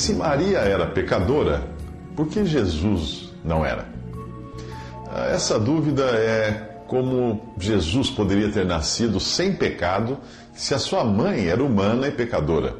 Se Maria era pecadora, por que Jesus não era? Ah, Essa dúvida é como Jesus poderia ter nascido sem pecado se a sua mãe era humana e pecadora.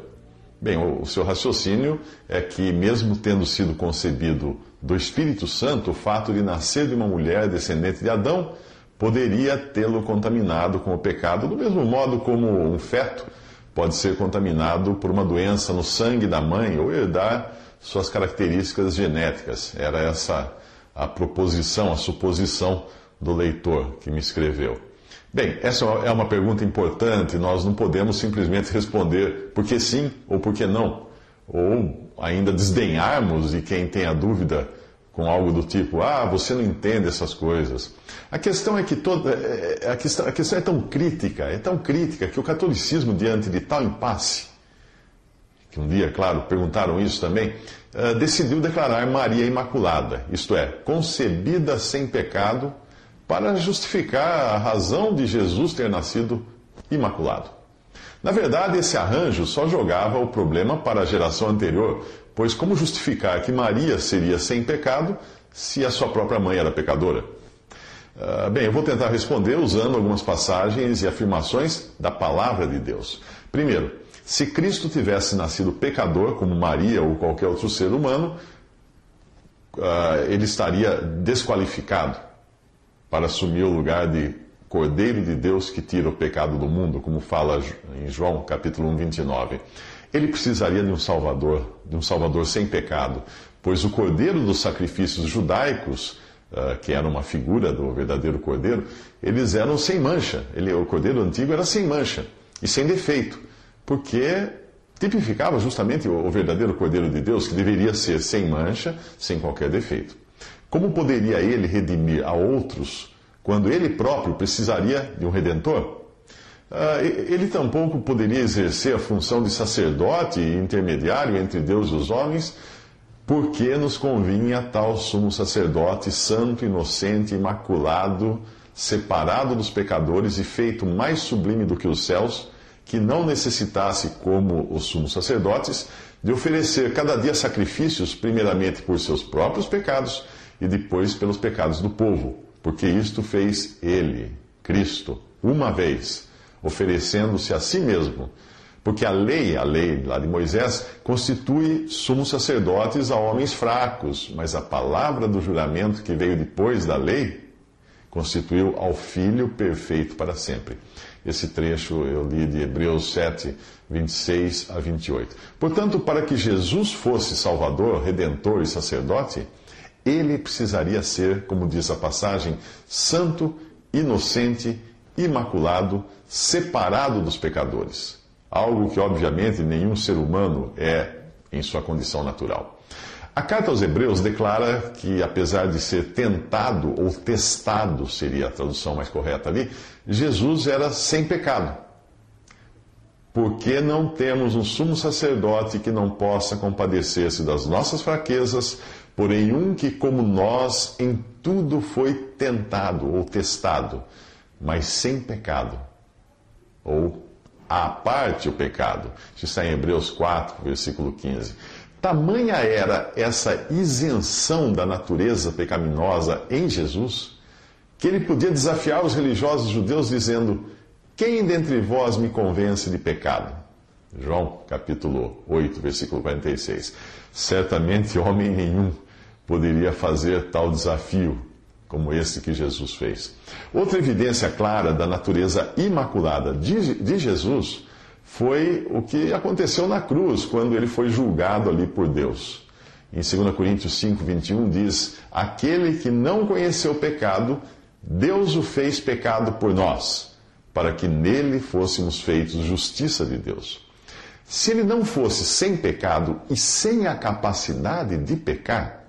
Bem, o o seu raciocínio é que, mesmo tendo sido concebido do Espírito Santo, o fato de nascer de uma mulher descendente de Adão poderia tê-lo contaminado com o pecado, do mesmo modo como um feto pode ser contaminado por uma doença no sangue da mãe ou herdar suas características genéticas. Era essa a proposição, a suposição do leitor que me escreveu. Bem, essa é uma pergunta importante, nós não podemos simplesmente responder porque sim ou porque não, ou ainda desdenharmos de quem tem a dúvida com algo do tipo, ah, você não entende essas coisas. A questão é que toda, é- é- a questão, a questão é tão crítica, é tão crítica que o catolicismo, diante de tal impasse, que um dia, claro, perguntaram isso também, eh, decidiu declarar Maria Imaculada, isto é, concebida sem pecado, para justificar a razão de Jesus ter nascido imaculado. Na verdade, esse arranjo só jogava o problema para a geração anterior, pois como justificar que Maria seria sem pecado se a sua própria mãe era pecadora? Ah, bem, eu vou tentar responder usando algumas passagens e afirmações da palavra de Deus. Primeiro, se Cristo tivesse nascido pecador, como Maria ou qualquer outro ser humano, ah, ele estaria desqualificado para assumir o lugar de Cordeiro de Deus que tira o pecado do mundo, como fala em João capítulo 1, 29. Ele precisaria de um Salvador, de um Salvador sem pecado, pois o Cordeiro dos sacrifícios judaicos, ah, que era uma figura do verdadeiro Cordeiro, eles eram sem mancha. Ele, o Cordeiro antigo era sem mancha e sem defeito, porque tipificava justamente o o verdadeiro Cordeiro de Deus, que deveria ser sem mancha, sem qualquer defeito. Como poderia ele redimir a outros quando ele próprio precisaria de um redentor? Ah, ele tampouco poderia exercer a função de sacerdote e intermediário entre Deus e os homens, porque nos convinha tal sumo sacerdote, santo, inocente, imaculado, separado dos pecadores e feito mais sublime do que os céus, que não necessitasse, como os sumos sacerdotes, de oferecer cada dia sacrifícios, primeiramente por seus próprios pecados e depois pelos pecados do povo, porque isto fez ele, Cristo, uma vez, oferecendo-se a si mesmo. Porque a lei, a lei lá de Moisés, constitui sumos sacerdotes a homens fracos, mas a palavra do juramento que veio depois da lei constituiu ao Filho perfeito para sempre. Esse trecho eu li de Hebreus 7, 26 a 28. Portanto, para que Jesus fosse Salvador, Redentor e Sacerdote, ele precisaria ser, como diz a passagem, santo, inocente, imaculado, separado dos pecadores. Algo que, obviamente, nenhum ser humano é em sua condição natural. A carta aos Hebreus declara que, apesar de ser tentado ou testado, seria a tradução mais correta ali, Jesus era sem pecado. Porque não temos um sumo sacerdote que não possa compadecer-se das nossas fraquezas, porém um que, como nós, em tudo foi tentado ou testado, mas sem pecado. Ou à parte o pecado. Isso está em Hebreus 4, versículo 15. Tamanha era essa isenção da natureza pecaminosa em Jesus, que ele podia desafiar os religiosos judeus dizendo: Quem dentre vós me convence de pecado? João capítulo 8, versículo 46. Certamente homem nenhum poderia fazer tal desafio como esse que Jesus fez. Outra evidência clara da natureza imaculada de, de Jesus foi o que aconteceu na cruz, quando ele foi julgado ali por Deus. Em 2 Coríntios 5, 21 diz: Aquele que não conheceu pecado, Deus o fez pecado por nós, para que nele fôssemos feitos justiça de Deus. Se ele não fosse sem pecado e sem a capacidade de pecar,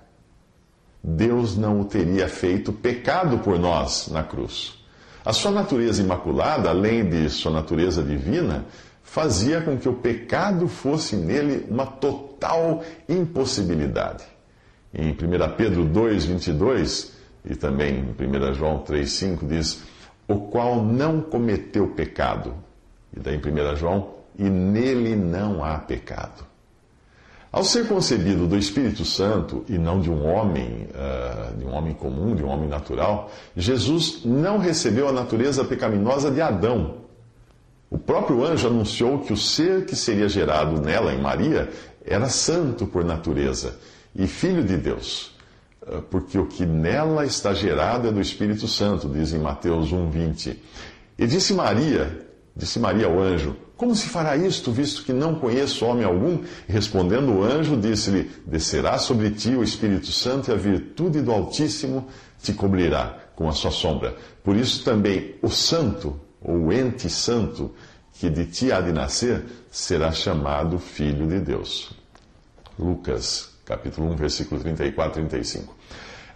Deus não o teria feito pecado por nós na cruz. A sua natureza imaculada, além de sua natureza divina, fazia com que o pecado fosse nele uma total impossibilidade. Em 1 Pedro 2, 22 e também em 1 João 3, 5 diz: O qual não cometeu pecado. E daí em 1 João, e nele não há pecado. Ao ser concebido do Espírito Santo e não de um homem, uh, de um homem comum, de um homem natural, Jesus não recebeu a natureza pecaminosa de Adão. O próprio anjo anunciou que o ser que seria gerado nela, em Maria, era santo por natureza e filho de Deus. Uh, porque o que nela está gerado é do Espírito Santo, diz em Mateus 1,20. E disse Maria, disse Maria ao anjo: como se fará isto, visto que não conheço homem algum? Respondendo o anjo, disse-lhe: Descerá sobre ti o Espírito Santo e a virtude do Altíssimo te cobrirá com a sua sombra. Por isso também o Santo, ou ente santo, que de ti há de nascer, será chamado Filho de Deus. Lucas, capítulo 1, versículo 34 e 35.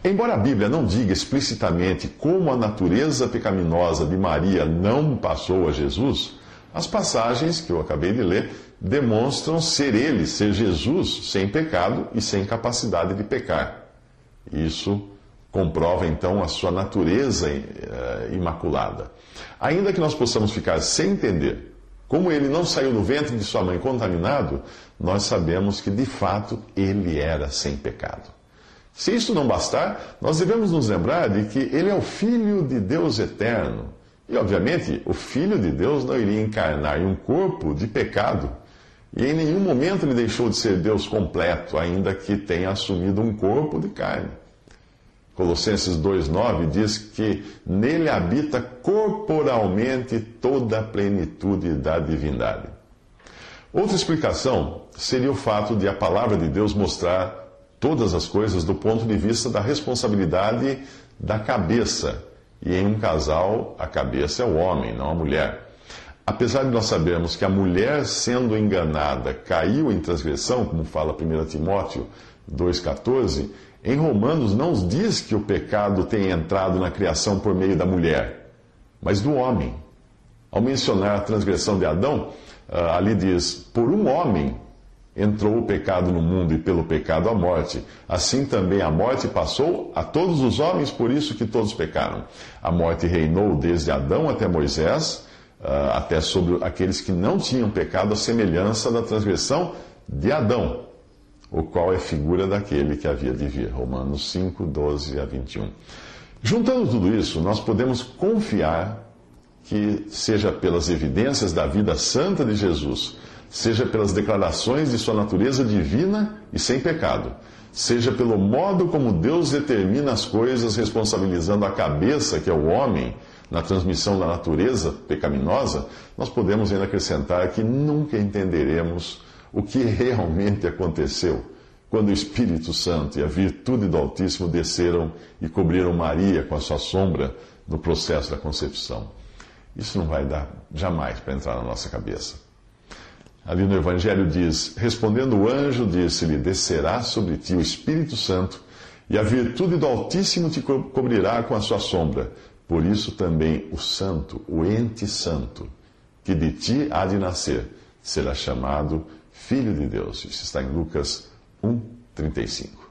Embora a Bíblia não diga explicitamente como a natureza pecaminosa de Maria não passou a Jesus, as passagens que eu acabei de ler demonstram ser ele, ser Jesus, sem pecado e sem capacidade de pecar. Isso comprova então a sua natureza uh, imaculada. Ainda que nós possamos ficar sem entender como ele não saiu do ventre de sua mãe contaminado, nós sabemos que de fato ele era sem pecado. Se isto não bastar, nós devemos nos lembrar de que ele é o Filho de Deus eterno e, obviamente, o Filho de Deus não iria encarnar em um corpo de pecado. E em nenhum momento ele deixou de ser Deus completo, ainda que tenha assumido um corpo de carne. Colossenses 2,9 diz que nele habita corporalmente toda a plenitude da divindade. Outra explicação seria o fato de a palavra de Deus mostrar todas as coisas do ponto de vista da responsabilidade da cabeça e em um casal, a cabeça é o homem, não a mulher. Apesar de nós sabermos que a mulher, sendo enganada, caiu em transgressão, como fala 1 Timóteo 2,14, em Romanos não diz que o pecado tem entrado na criação por meio da mulher, mas do homem. Ao mencionar a transgressão de Adão, ah, ali diz: por um homem entrou o pecado no mundo e pelo pecado a morte. Assim também a morte passou a todos os homens, por isso que todos pecaram. A morte reinou desde Adão até Moisés, ah, até sobre aqueles que não tinham pecado, a semelhança da transgressão de Adão, o qual é figura daquele que havia de vir. Romanos 5, 12 a 21. Juntando tudo isso, nós podemos confiar que, seja pelas evidências da vida santa de Jesus, seja pelas declarações de sua natureza divina e sem pecado, seja pelo modo como Deus determina as coisas, responsabilizando a cabeça, que é o homem, na transmissão da natureza pecaminosa, nós podemos ainda acrescentar que nunca entenderemos o que realmente aconteceu quando o Espírito Santo e a virtude do Altíssimo desceram e cobriram Maria com a sua sombra no processo da concepção. Isso não vai dar jamais para entrar na nossa cabeça. Ali no Evangelho diz: Respondendo o anjo, disse-lhe: Descerá sobre ti o Espírito Santo, e a virtude do Altíssimo te cobrirá com a sua sombra. Por isso também o Santo, o ente santo, que de ti há de nascer, será chamado Filho de Deus. Isso está em Lucas 1, 35.